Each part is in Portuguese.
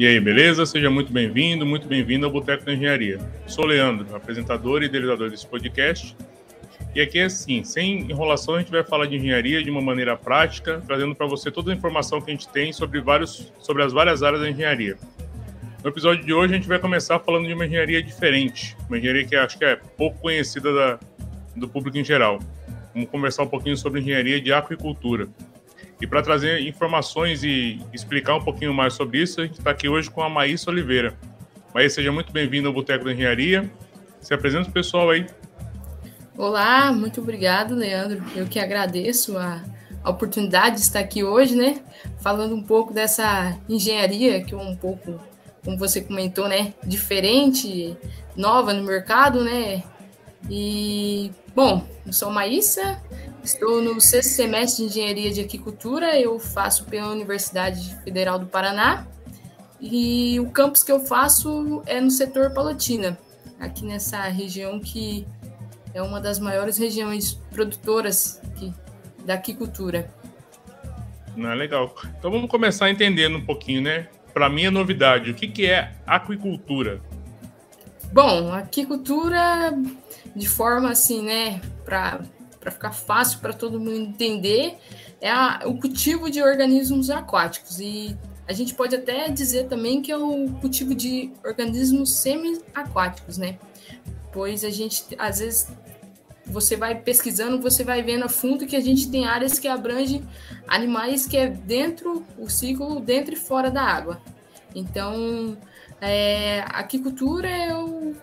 E aí, beleza? Seja muito bem-vindo, muito bem-vindo ao Boteco da Engenharia. Sou Leandro, apresentador e idealizador desse podcast. E aqui é assim, sem enrolação, a gente vai falar de engenharia de uma maneira prática, trazendo para você toda a informação que a gente tem sobre, vários, sobre as várias áreas da engenharia. No episódio de hoje, a gente vai começar falando de uma engenharia diferente, uma engenharia que acho que é pouco conhecida da, do público em geral. Vamos conversar um pouquinho sobre engenharia de aquicultura. E para trazer informações e explicar um pouquinho mais sobre isso, a gente está aqui hoje com a Maísa Oliveira. Maísa, seja muito bem-vinda ao Boteco da Engenharia. Se apresenta o pessoal aí. Olá, muito obrigado, Leandro. Eu que agradeço a, a oportunidade de estar aqui hoje, né? Falando um pouco dessa engenharia que é um pouco, como você comentou, né? Diferente, nova no mercado, né? E, bom, eu sou Maísa, Estou no sexto semestre de Engenharia de Aquicultura, eu faço pela Universidade Federal do Paraná e o campus que eu faço é no setor Palotina, aqui nessa região que é uma das maiores regiões produtoras aqui, da aquicultura. Não, é legal. Então vamos começar entendendo um pouquinho, né? Para mim é novidade. O que, que é aquicultura? Bom, aquicultura de forma assim, né, para para ficar fácil para todo mundo entender, é a, o cultivo de organismos aquáticos. E a gente pode até dizer também que é o cultivo de organismos semi-aquáticos, né? Pois a gente, às vezes, você vai pesquisando, você vai vendo a fundo que a gente tem áreas que abrangem animais que é dentro, o ciclo dentro e fora da água. Então, é, a aquicultura é o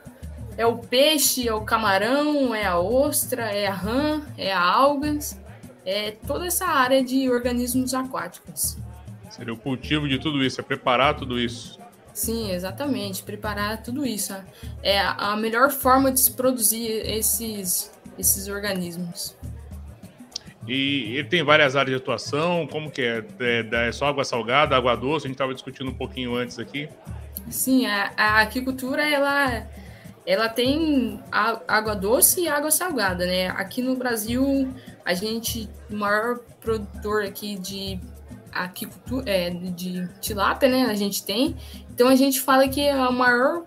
é o peixe, é o camarão, é a ostra, é a rã, é a algas, é toda essa área de organismos aquáticos. Seria o cultivo de tudo isso, é preparar tudo isso. Sim, exatamente, preparar tudo isso. É a melhor forma de se produzir esses, esses organismos. E ele tem várias áreas de atuação, como que é? É, é só água salgada, água doce? A gente estava discutindo um pouquinho antes aqui. Sim, a, a aquicultura, ela ela tem água doce e água salgada, né? Aqui no Brasil, a gente, o maior produtor aqui de aquicultura, é, de tilápia, né? A gente tem. Então a gente fala que é a maior.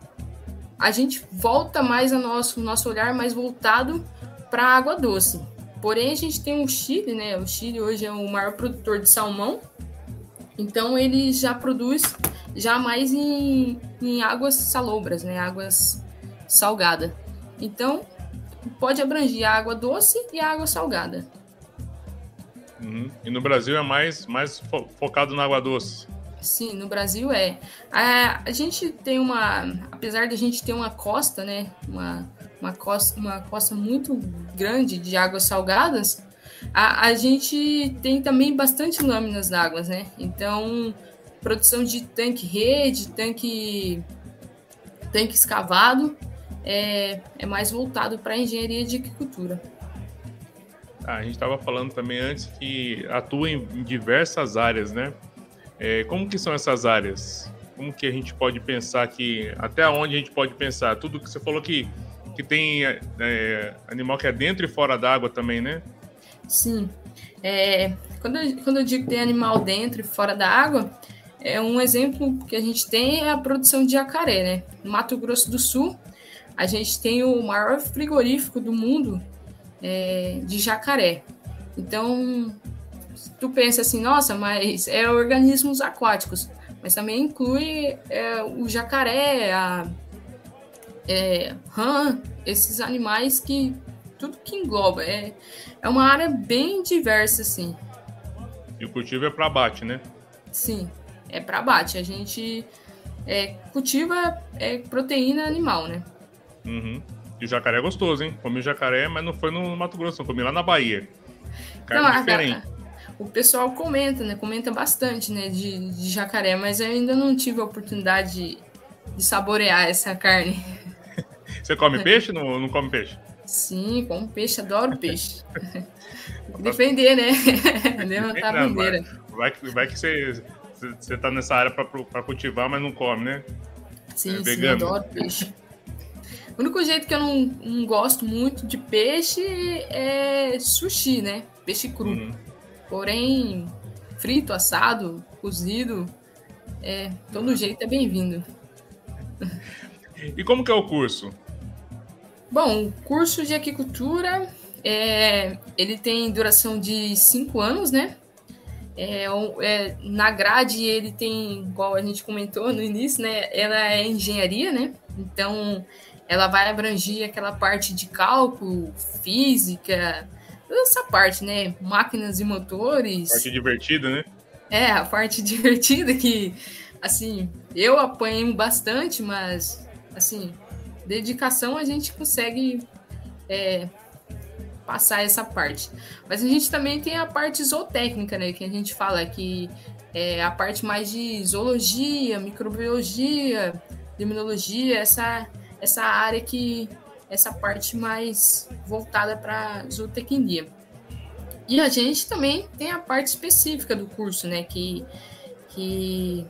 A gente volta mais a nosso nosso olhar mais voltado para a água doce. Porém, a gente tem o Chile, né? O Chile hoje é o maior produtor de salmão. Então ele já produz já mais em, em águas salobras, né? Águas salgada. Então, pode abranger a água doce e a água salgada. Uhum. E no Brasil é mais, mais fo focado na água doce. Sim, no Brasil é. A, a gente tem uma. Apesar de a gente ter uma costa, né? Uma, uma, costa, uma costa muito grande de águas salgadas, a, a gente tem também bastante lâminas d'água, né? Então, produção de tanque rede, tanque, tanque escavado é, é mais voltado para a engenharia de agricultura. Ah, a gente estava falando também antes que atua em, diversas áreas, né? É, como que são essas áreas? Como que a gente pode pensar que até onde a gente pode pensar? Tudo que você falou que que tem é, animal que é dentro e fora d'água também, né? Sim. É, quando, eu, quando eu digo que tem animal dentro e fora da água, é um exemplo que a gente tem é a produção de jacaré, né? No Mato Grosso do Sul, a gente tem o maior frigorífico do mundo é, de jacaré. Então, tu pensa assim, nossa, mas é organismos aquáticos, mas também inclui é, o jacaré, a é, rã, esses animais que tudo que engloba. É, é uma área bem diversa, assim. E o cultivo é para abate, né? Sim, é para abate. A gente é, cultiva é, proteína animal, né? Uhum. E o jacaré é gostoso, hein? Comi jacaré, mas não foi no Mato Grosso, não. Comi lá na Bahia. Carne não, diferente. o pessoal comenta, né? Comenta bastante, né? De, de jacaré, mas eu ainda não tive a oportunidade de, de saborear essa carne. Você come peixe ou não, não come peixe? Sim, como peixe, adoro peixe. Defender, né? Levantar a bandeira. Vai, vai, vai que você, você tá nessa área para cultivar, mas não come, né? Sim, é sim, adoro peixe. O único jeito que eu não, não gosto muito de peixe é sushi, né? Peixe cru. Uhum. Porém, frito, assado, cozido, é, todo jeito é bem-vindo. E como que é o curso? Bom, o curso de aquicultura, é, ele tem duração de cinco anos, né? É, é, na grade ele tem, igual a gente comentou no início, né? Ela é engenharia, né? Então ela vai abranger aquela parte de cálculo, física, toda essa parte, né? Máquinas e motores. Parte divertida, né? É, a parte divertida que, assim, eu apanho bastante, mas, assim, dedicação a gente consegue é, passar essa parte. Mas a gente também tem a parte zootécnica, né? Que a gente fala que é a parte mais de zoologia, microbiologia, imunologia, essa, essa área que essa parte mais voltada para zootecnia. E a gente também tem a parte específica do curso, né? Que, que,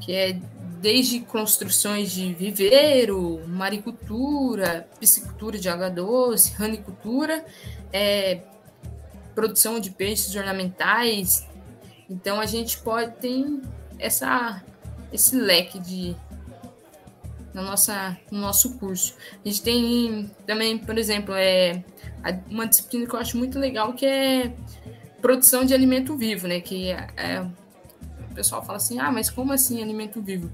que é desde construções de viveiro, maricultura, piscicultura de água doce, ranicultura, é, produção de peixes ornamentais. Então a gente pode ter essa, esse leque de na nossa, no nosso curso. A gente tem também, por exemplo, é, uma disciplina que eu acho muito legal que é produção de alimento vivo, né? Que é, é o pessoal fala assim, ah, mas como assim alimento vivo?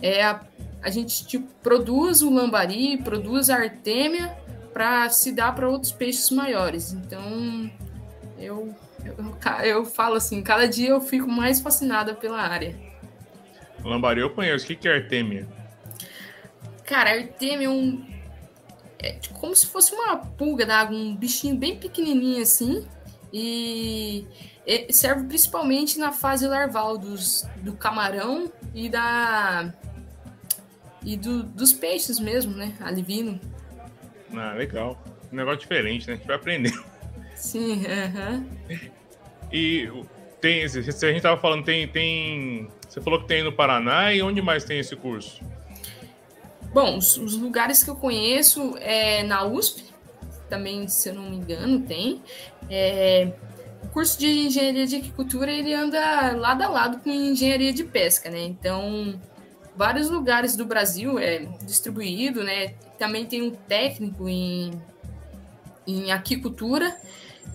é a, a gente tipo, produz o lambari, produz a artêmia para se dar para outros peixes maiores. Então, eu, eu, eu falo assim, cada dia eu fico mais fascinada pela área. Lambari eu conheço. O que, que é artêmia? Cara, artêmia é um... É como se fosse uma pulga d'água, um bichinho bem pequenininho assim. E serve principalmente na fase larval dos, do camarão e da e do, dos peixes mesmo, né? Alivino. Ah, legal. Um negócio diferente, né? A gente vai aprender. Sim, aham. Uh -huh. E tem, se a gente tava falando, tem, tem. Você falou que tem no Paraná e onde mais tem esse curso? Bom, os, os lugares que eu conheço é na USP, também, se eu não me engano, tem. É, o curso de engenharia de agricultura ele anda lado a lado com engenharia de pesca, né? Então, vários lugares do Brasil é distribuído, né? Também tem um técnico em, em aquicultura,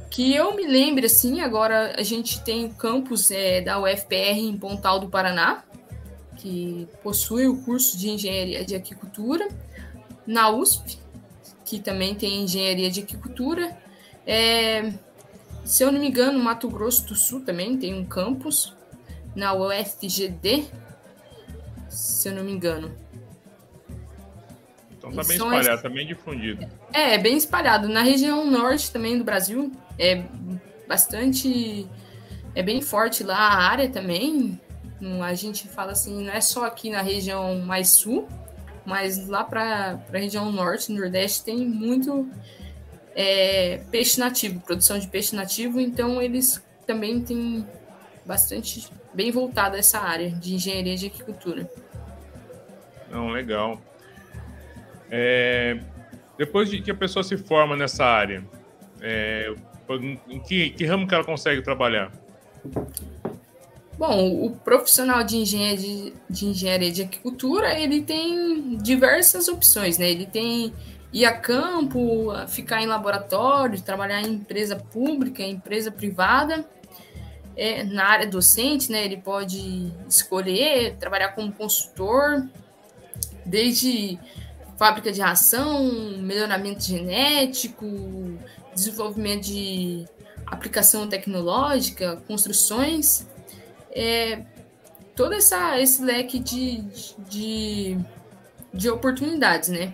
que eu me lembro, assim, agora a gente tem o campus é, da UFPR em Pontal do Paraná, que possui o curso de engenharia de aquicultura, na USP, que também tem engenharia de aquicultura, é, se eu não me engano, Mato Grosso do Sul também tem um campus, na UFGD, se eu não me engano. Então tá bem São espalhado, es... tá bem difundido. É, bem espalhado. Na região norte também do Brasil é bastante. É bem forte lá a área também. A gente fala assim, não é só aqui na região mais sul, mas lá para a região norte, nordeste, tem muito é, peixe nativo, produção de peixe nativo, então eles também têm bastante bem voltado a essa área de engenharia de agricultura. Não, legal. É, depois de que a pessoa se forma nessa área, é, em que, que ramo que ela consegue trabalhar? Bom, o profissional de engenharia de, de, engenharia de agricultura, ele tem diversas opções, né? Ele tem ir a campo, ficar em laboratório, trabalhar em empresa pública, empresa privada, é, na área docente, né, ele pode escolher trabalhar como consultor, desde fábrica de ração, melhoramento genético, desenvolvimento de aplicação tecnológica, construções, é, todo essa, esse leque de, de, de oportunidades, né?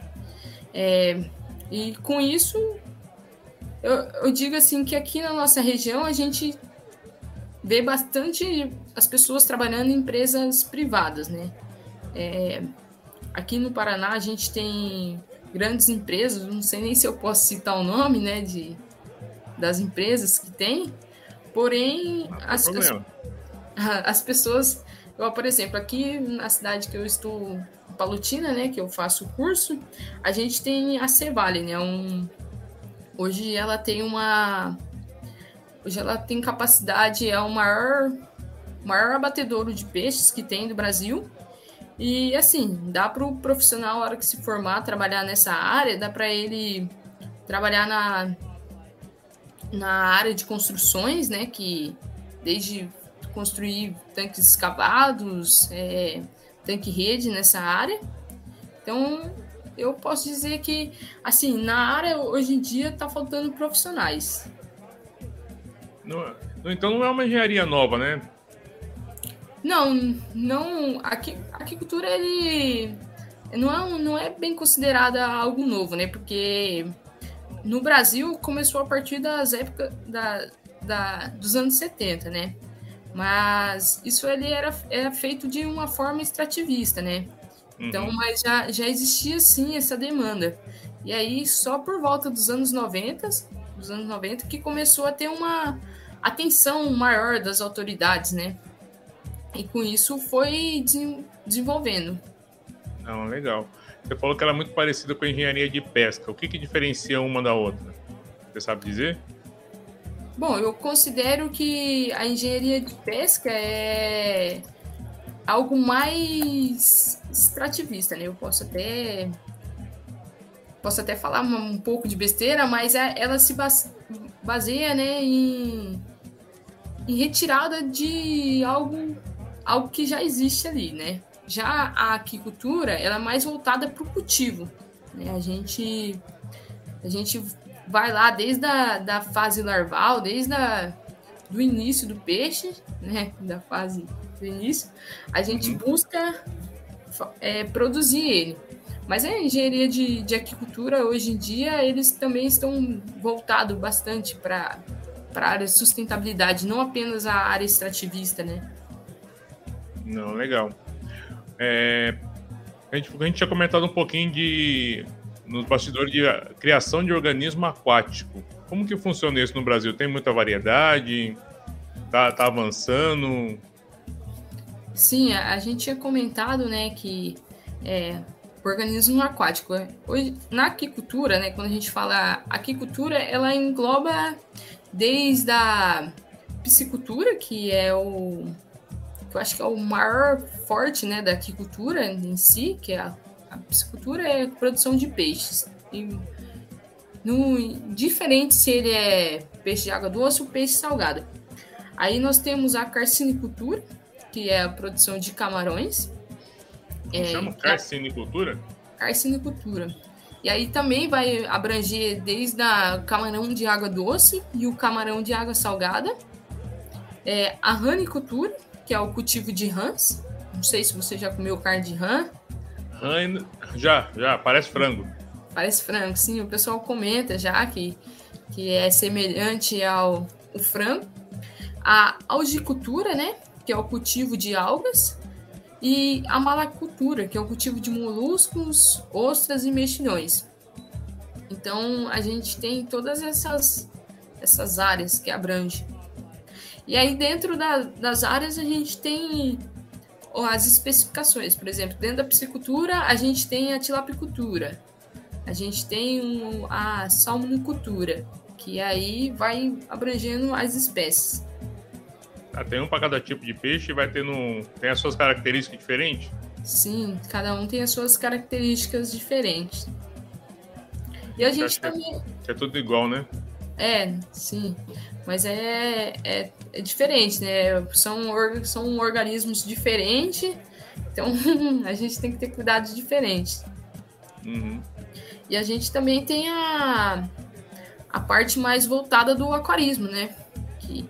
É, e com isso, eu, eu digo assim que aqui na nossa região a gente vê bastante as pessoas trabalhando em empresas privadas, né? É, aqui no Paraná a gente tem grandes empresas, não sei nem se eu posso citar o nome, né, de, das empresas que tem, porém as, as, as, pessoas, eu, por exemplo, aqui na cidade que eu estou, Palutina, né, que eu faço o curso, a gente tem a Cevale, né, um, hoje ela tem uma Hoje ela tem capacidade, é o maior maior abatedouro de peixes que tem do Brasil. E assim, dá para o profissional, na hora que se formar, trabalhar nessa área, dá para ele trabalhar na, na área de construções, né? Que desde construir tanques escavados, é, tanque rede nessa área. Então, eu posso dizer que, assim, na área hoje em dia está faltando profissionais. Não, então não é uma engenharia nova, né? Não, não. A aquicultura ele não é, não é bem considerada algo novo, né? Porque no Brasil começou a partir das épocas da, da, dos anos 70, né? Mas isso ele era, era feito de uma forma extrativista, né? Então, uhum. mas já, já existia sim essa demanda. E aí, só por volta dos anos 90, dos anos 90, que começou a ter uma atenção maior das autoridades, né? E com isso foi desenvolvendo. Não, legal. Você falou que ela é muito parecida com a engenharia de pesca. O que, que diferencia uma da outra? Você sabe dizer? Bom, eu considero que a engenharia de pesca é algo mais extrativista, né? Eu posso até posso até falar um pouco de besteira, mas é, ela se baseia, né, em, em retirada de algo algo que já existe ali, né? Já a aquicultura, ela é mais voltada para o cultivo. Né? A, gente, a gente vai lá desde a da fase larval, desde a, do início do peixe, né? da fase do início, a gente uhum. busca é, produzir ele. Mas a engenharia de, de aquicultura, hoje em dia, eles também estão voltados bastante para a área de sustentabilidade, não apenas a área extrativista, né? Não, legal. É, a, gente, a gente tinha comentado um pouquinho de nos bastidores de criação de organismo aquático. Como que funciona isso no Brasil? Tem muita variedade? Tá, tá avançando? Sim, a, gente tinha comentado, né, que é, organismo aquático. É, hoje, na aquicultura, né, quando a gente fala aquicultura, ela engloba desde a piscicultura, que é o eu acho que é o maior forte né, da aquicultura em si, que é a, a piscicultura, é produção de peixes. E no, diferente se ele é peixe de água doce ou peixe salgado. Aí nós temos a carcinicultura, que é a produção de camarões. Como é, chama? Carcinicultura? Carcinicultura. E aí também vai abranger desde a camarão de água doce e o camarão de água salgada. É, a ranicultura, que é o cultivo de rãs. Não sei se você já comeu carne de rã. Rã, já, já, parece frango. Parece frango, sim. O pessoal comenta já que, que é semelhante ao o frango. A algicultura, né? Que é o cultivo de algas. E a malacultura, que é o cultivo de moluscos, ostras e mexilhões. Então, a gente tem todas essas, essas áreas que abrange. E aí, dentro da, das áreas, a gente tem as especificações. Por exemplo, dentro da piscicultura, a gente tem a tilapicultura. A gente tem um, a salmonicultura, que aí vai abrangendo as espécies. Ah, tem um para cada tipo de peixe vai ter no, tem as suas características diferentes? Sim, cada um tem as suas características diferentes. E a gente é também. É, é tudo igual, né? É, sim. Mas é, é, é diferente, né? São, são organismos diferentes, então a gente tem que ter cuidados diferentes. Uhum. E a gente também tem a, a parte mais voltada do aquarismo, né? Que,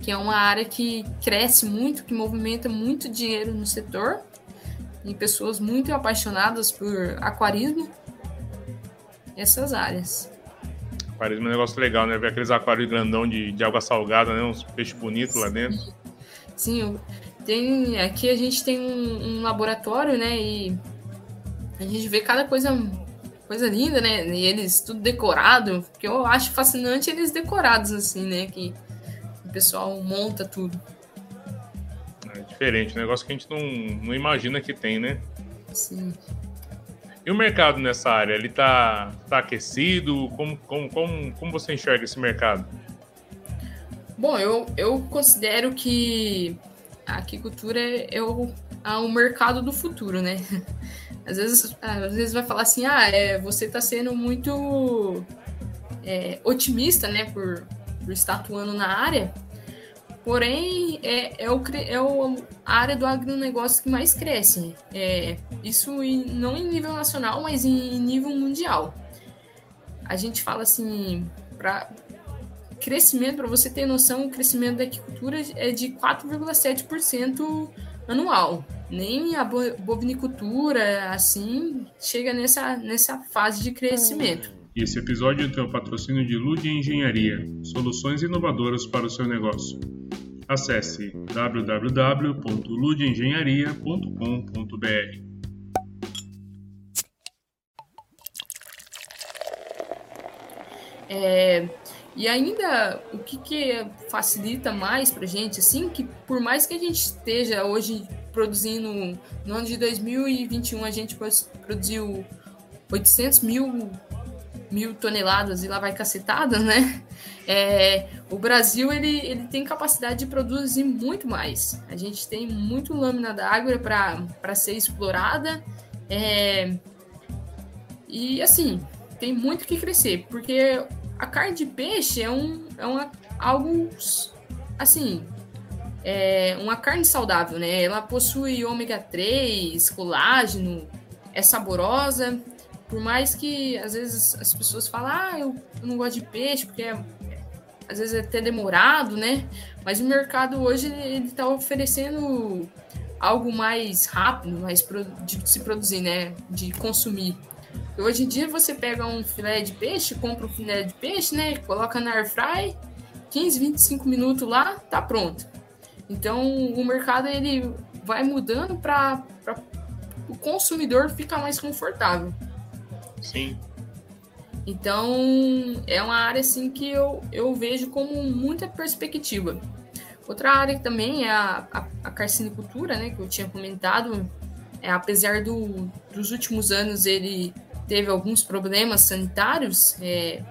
que é uma área que cresce muito, que movimenta muito dinheiro no setor. E pessoas muito apaixonadas por aquarismo. Essas áreas. Aquarismo é um negócio legal, né? Ver aqueles aquários grandão de, de água salgada, né? Uns peixes bonitos lá dentro. Sim, tem, aqui a gente tem um, um, laboratório, né? E a gente vê cada coisa, coisa linda, né? E eles tudo decorado, que eu acho fascinante eles decorados assim, né? Que o pessoal monta tudo. É diferente, um negócio que a gente não, não imagina que tem, né? Sim. E o mercado nessa área, ele está tá aquecido? Como, como, como, como você enxerga esse mercado? Bom, eu, eu considero que a aquicultura é, é, o, é o mercado do futuro, né? Às vezes, às vezes vai falar assim, ah, é, você está sendo muito é, otimista, né, por, por estar atuando na área, porém é, é, o, é o, a área do agronegócio que mais cresce. É, isso em, não em nível nacional, mas em, nível mundial. A gente fala assim, para crescimento, para você ter noção, o crescimento da agricultura é de 4,7% anual. Nem a bovinicultura, assim, chega nessa, nessa fase de crescimento. Esse episódio tem o patrocínio de Lude Engenharia, soluções inovadoras para o seu negócio. Acesse www.ludeengenharia.com.br. É, e ainda o que, que facilita mais para a gente, assim, que por mais que a gente esteja hoje produzindo, no ano de 2021 a gente produziu 800 mil, mil toneladas e lá vai cacetada, né? É, o Brasil ele, ele tem capacidade de produzir muito mais. A gente tem muito lâmina d'água para ser explorada. É, e assim, tem muito que crescer, porque a carne de peixe é, um, é uma, algo assim. É uma carne saudável, né? Ela possui ômega 3, colágeno, é saborosa. Por mais que às vezes as pessoas falam, ah, eu, não gosto de peixe, porque é, às vezes é até demorado, né? Mas o mercado hoje ele está oferecendo algo mais rápido, mais de se produzir, né? De consumir. Hoje em dia você pega um filé de peixe, compra um filé de peixe, né? Coloca na air fry, 15, 25 minutos lá, tá pronto. Então o mercado ele vai mudando para o consumidor ficar mais confortável. Sim. Então é uma área assim que eu, eu vejo como muita perspectiva. Outra área também é a, a, a carcinicultura, né, que eu tinha comentado. É, apesar do, dos últimos anos ele teve alguns problemas sanitários, é,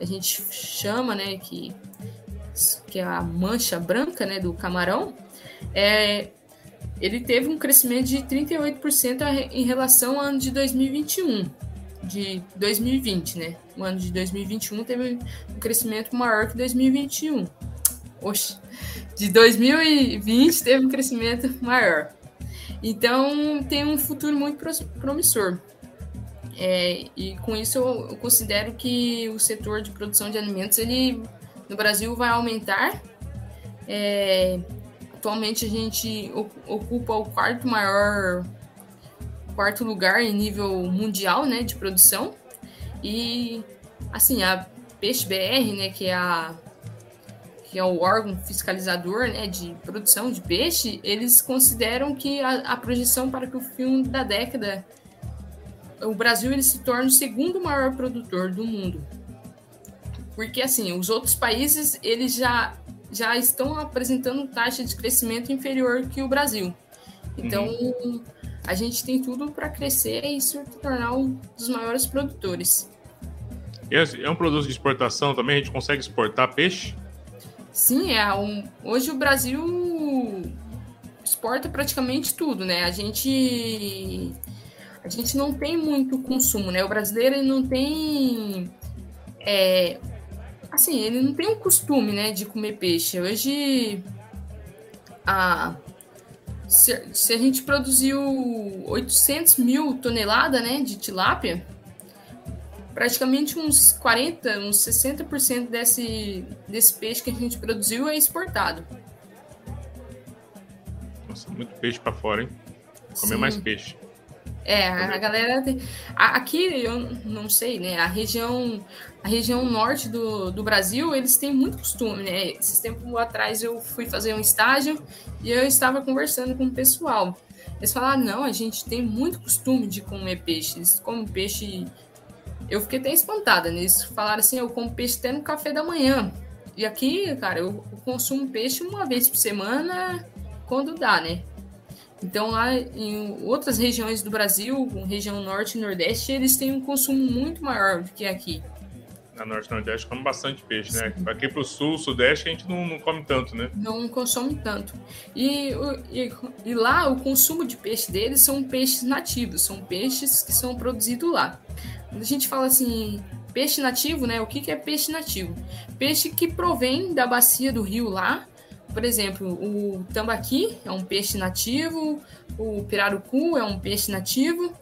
a gente chama, né, que, que é a mancha branca, né, do camarão, é, ele teve um crescimento de 38% em relação ao ano de 2021, de 2020, né? O ano de 2021 teve um crescimento maior que 2021. Oxe, de 2020 teve um crescimento maior. Então, tem um futuro muito promissor. É, e com isso eu, considero que o setor de produção de alimentos ele no Brasil vai aumentar. É, atualmente a gente ocupa o quarto maior quarto lugar em nível mundial, né, de produção. E assim a Peixe BR, né, que é a que é o órgão fiscalizador né, de produção de peixe, eles consideram que a, a projeção para que o fim da década o Brasil ele se torna o segundo maior produtor do mundo. Porque assim, os outros países eles já já estão apresentando taxa de crescimento inferior que o Brasil. Então, uhum. A gente tem tudo para crescer e se tornar um dos maiores produtores. É um produto de exportação também? A gente consegue exportar peixe? Sim, é um, hoje o Brasil exporta praticamente tudo, né? A gente a gente não tem muito consumo, né? O brasileiro ele não tem. É, assim, ele não tem o costume, né, de comer peixe. Hoje, a, se, se a gente produziu 800 mil toneladas, né, de tilápia, praticamente uns 40, uns 60% desse, desse peixe que a gente produziu é exportado. Nossa, muito peixe para fora, hein? Comer Sim. mais peixe. É, a galera tem... aqui eu não sei, né? A região a região norte do, do Brasil, eles têm muito costume, né? Esses tempos atrás eu fui fazer um estágio e eu estava conversando com o pessoal. Eles falaram: "Não, a gente tem muito costume de comer peixe. Eles comem peixe eu fiquei até espantada, né? Eles falaram assim: eu como peixe até no café da manhã. E aqui, cara, eu consumo peixe uma vez por semana, quando dá, né? Então, lá em outras regiões do Brasil, região norte e nordeste, eles têm um consumo muito maior do que aqui. a Norte Nordeste come bastante peixe, né? Aqui para o Sul, Sudeste, a gente não, não, come tanto, né? Não consome tanto. E, e, e, lá, o consumo de peixe deles são peixes nativos, são peixes que são produzidos lá. Quando a gente fala assim, peixe nativo, né? O que, que é peixe nativo? Peixe que provém da bacia do rio lá. Por exemplo, o tambaqui é um peixe nativo, o pirarucu é um peixe nativo.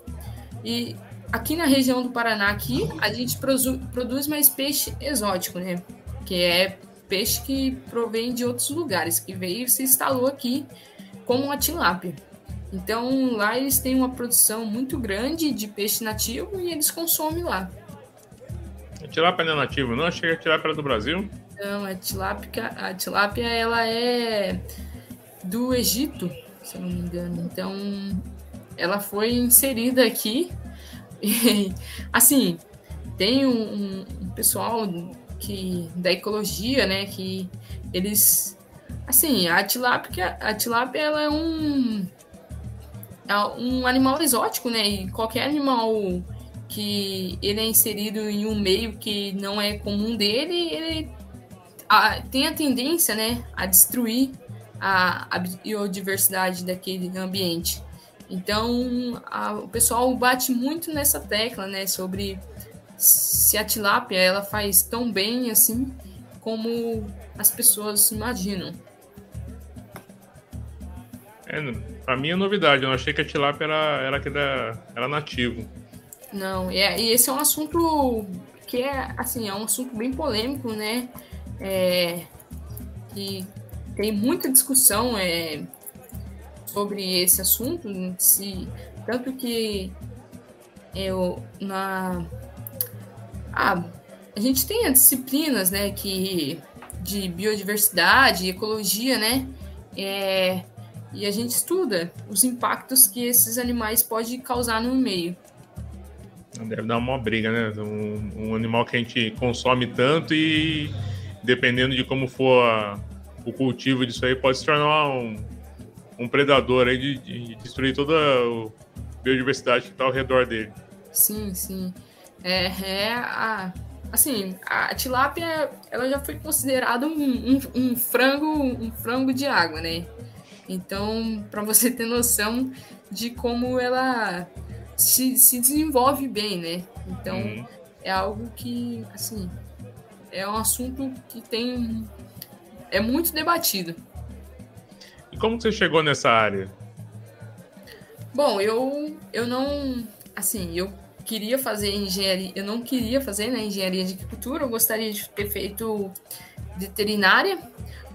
E aqui na região do Paraná, aqui, a gente produz mais peixe exótico, né? Que é peixe que provém de outros lugares, que veio e se instalou aqui como a tilápia. Então lá eles têm uma produção muito grande de peixe nativo e eles consomem lá. A tilápia não é nativo, não? Que a tilápia do Brasil. Não, a tilápia, a tilápia ela é do Egito, se eu não me engano. Então ela foi inserida aqui e, assim, tem um, um, pessoal que da ecologia, né, que eles assim, a tilápia, a tilápia ela é um é um animal exótico, né? E qualquer animal que ele é inserido em um meio que não é comum dele, ele a, tem a tendência, né, a destruir a, a biodiversidade daquele ambiente. Então, a, o pessoal bate muito nessa tecla, né, sobre se a tilápia ela faz tão bem assim como as pessoas imaginam. É, pra mim é novidade, eu achei que a tilápia era, era, era, era nativo. Não, e, é, e esse é um assunto que é, assim, é um assunto bem polêmico, né? É, que tem muita discussão, é, sobre esse assunto, tanto que eu na ah, a gente tem as disciplinas, né, que de biodiversidade, ecologia, né, é, e a gente estuda os impactos que esses animais podem causar no meio. Deve dar uma briga, né? Um, um animal que a gente consome tanto e dependendo de como for a, o cultivo disso aí, pode se tornar um, um predador aí de, de destruir toda a biodiversidade que está ao redor dele. Sim, sim. É, é a, assim, a tilápia ela já foi considerada um, um, um, frango um frango de água, né? Então, para você ter noção de como ela se, se desenvolve bem, né? Então, uhum. é algo que, assim, é um assunto que tem é muito debatido. E como você chegou nessa área? Bom, eu, eu não. Assim, eu queria fazer engenharia. Eu não queria fazer né, engenharia de agricultura, eu gostaria de ter feito veterinária.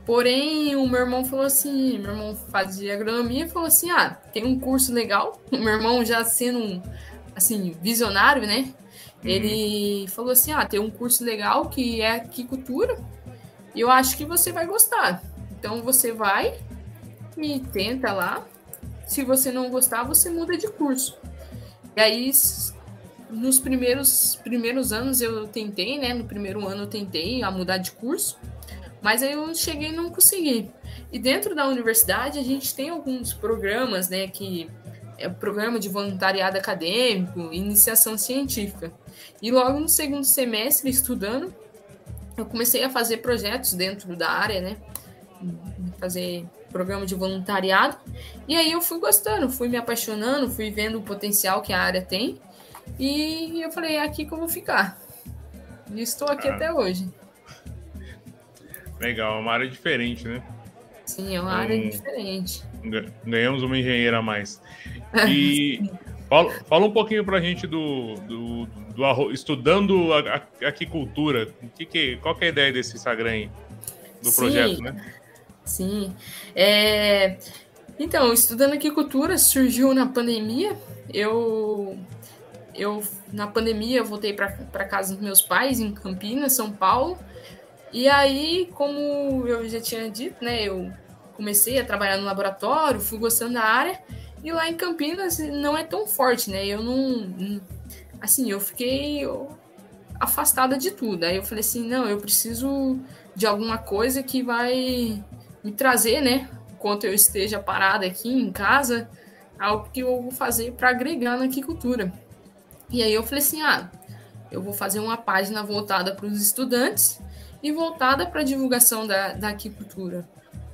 Porém, o meu irmão falou assim: meu irmão fazia agronomia e falou assim: ah, tem um curso legal. O meu irmão já sendo assim, visionário, né? Uhum. Ele falou assim: ah, tem um curso legal que é aquicultura e eu acho que você vai gostar. Então você vai, e tenta lá. Se você não gostar, você muda de curso. E aí, nos primeiros, primeiros anos eu tentei, né? No primeiro ano eu tentei a mudar de curso, mas aí eu cheguei e não consegui. E dentro da universidade a gente tem alguns programas, né? Que é o programa de voluntariado acadêmico, iniciação científica. E logo no segundo semestre, estudando, eu comecei a fazer projetos dentro da área, né? Fazer programa de voluntariado. E aí eu fui gostando, fui me apaixonando, fui vendo o potencial que a área tem. E eu falei, é aqui que eu vou ficar. E estou aqui ah. até hoje. Legal, é uma área diferente, né? Sim, é uma área diferente. Ganhamos uma engenheira a mais. E fala, fala um pouquinho pra gente do, do, do arroz, estudando a, a, aquicultura. Que que, qual que é a ideia desse Instagram aí? Do Sim. projeto, né? Sim. É... Então, estudando agricultura surgiu na pandemia. Eu, eu na pandemia, voltei para casa dos meus pais em Campinas, São Paulo. E aí, como eu já tinha dito, né, eu comecei a trabalhar no laboratório, fui gostando da área. E lá em Campinas não é tão forte, né? Eu não. Assim, eu fiquei afastada de tudo. Aí eu falei assim: não, eu preciso de alguma coisa que vai me trazer, né, enquanto eu esteja parada aqui em casa, algo que eu vou fazer para agregar na agricultura. E aí eu falei assim, ah, eu vou fazer uma página voltada para os estudantes e voltada para a divulgação da, da aquicultura.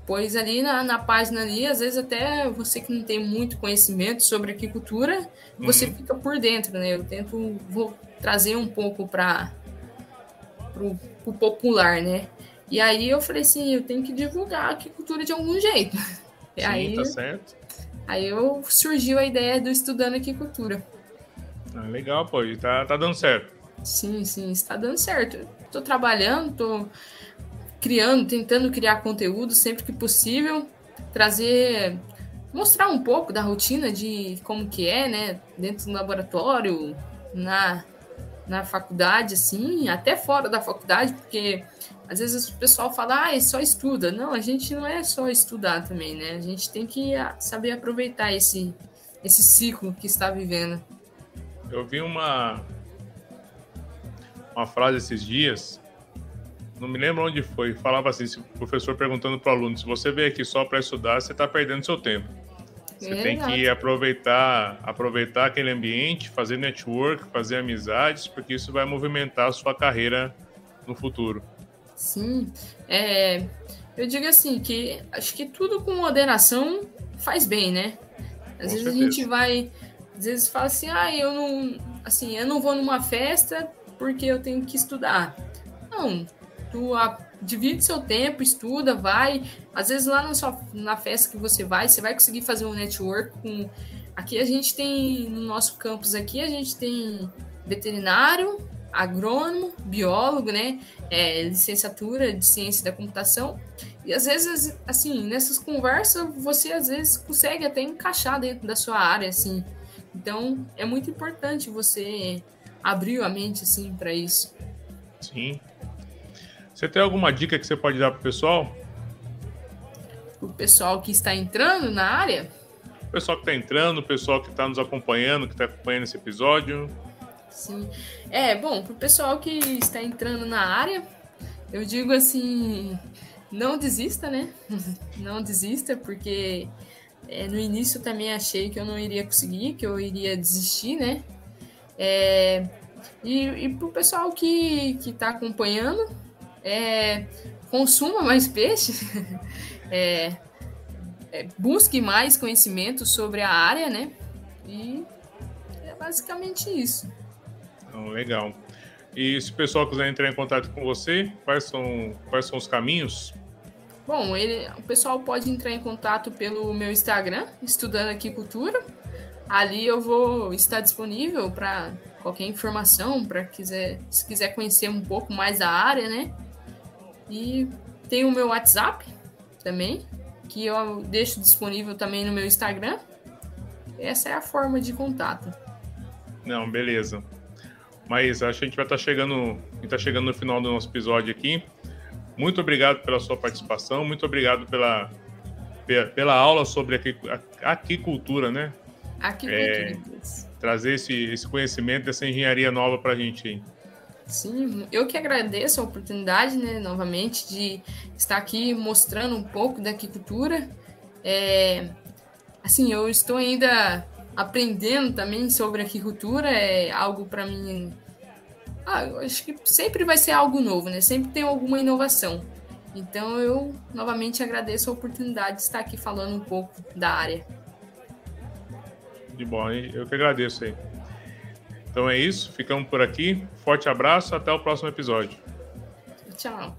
Pois ali na, na, página ali, às vezes até você que não tem muito conhecimento sobre aquicultura, você uhum. fica por dentro, né? Eu tento vou trazer um pouco para o popular, né? E aí eu falei assim, eu tenho que divulgar a aquicultura de algum jeito. Sim, aí, tá certo. Aí eu surgiu a ideia do Estudando Aquicultura. Ah, legal, pô, e tá, tá dando certo. Sim, sim, está dando certo. Estou trabalhando, estou criando, tentando criar conteúdo sempre que possível, trazer, mostrar um pouco da rotina de como que é, né, dentro do laboratório, na, na faculdade, assim, até fora da faculdade, porque às vezes o pessoal fala, ah, é só estuda. Não, a gente não é só estudar também, né? A gente tem que saber aproveitar esse, esse ciclo que está vivendo. Eu vi uma, uma frase esses dias, não me lembro onde foi, falava assim, o professor perguntando para o aluno, se você veio aqui só para estudar, você está perdendo seu tempo. Você é tem que aproveitar, aproveitar aquele ambiente, fazer network, fazer amizades, porque isso vai movimentar a sua carreira no futuro. Sim, é, eu digo assim que acho que tudo com moderação faz bem, né? Às com vezes certeza. a gente vai, às vezes fala assim, ah, eu não, assim, eu não vou numa festa porque eu tenho que estudar. Não, tu a, divide seu tempo, estuda, vai. Às vezes lá na, sua, na festa que você vai, você vai conseguir fazer um network com. Aqui a gente tem, no nosso campus aqui, a gente tem veterinário, agrônomo, biólogo, né? É, licenciatura de ciência da computação. E às vezes, assim, nessas conversas, você às vezes consegue até encaixar dentro da sua área, assim. Então, é muito importante você abriu a mente assim para isso. Sim. Você tem alguma dica que você pode dar para o pessoal? O pessoal que está entrando na área? O pessoal que está entrando, o pessoal que está nos acompanhando, que está acompanhando esse episódio. Sim. É, bom, para o pessoal que está entrando na área, eu digo assim, não desista, né? Não desista, porque é, no início também achei que eu não iria conseguir, que eu iria desistir, né? É, e e para o pessoal que está acompanhando, é, consuma mais peixe, é, é, busque mais conhecimento sobre a área, né? E é basicamente isso. Então, legal. E se o pessoal quiser entrar em contato com você, quais são, quais são os caminhos? Bom, ele, o pessoal pode entrar em contato pelo meu Instagram, Estudando Aqui Cultura. Ali eu vou estar disponível para qualquer informação, para quiser, se quiser conhecer um pouco mais da área, né? E tem o meu WhatsApp também, que eu deixo disponível também no meu Instagram. Essa é a forma de contato. Não, beleza. Mas acho que a gente vai estar tá chegando, está chegando no final do nosso episódio aqui. Muito obrigado pela sua participação, muito obrigado pela, pela aula sobre aquicultura, né? Aquicultura. É, trazer esse, esse conhecimento dessa engenharia nova para a gente aí. Sim, eu que agradeço a oportunidade, né, novamente, de estar aqui mostrando um pouco da aquicultura. É, assim, eu estou ainda aprendendo também sobre aquicultura, é algo para mim. Ah, acho que sempre vai ser algo novo, né? Sempre tem alguma inovação. Então eu novamente agradeço a oportunidade de estar aqui falando um pouco da área. De bom, eu que agradeço aí. Então é isso, ficamos por aqui. Forte abraço, até o próximo episódio. Tchau.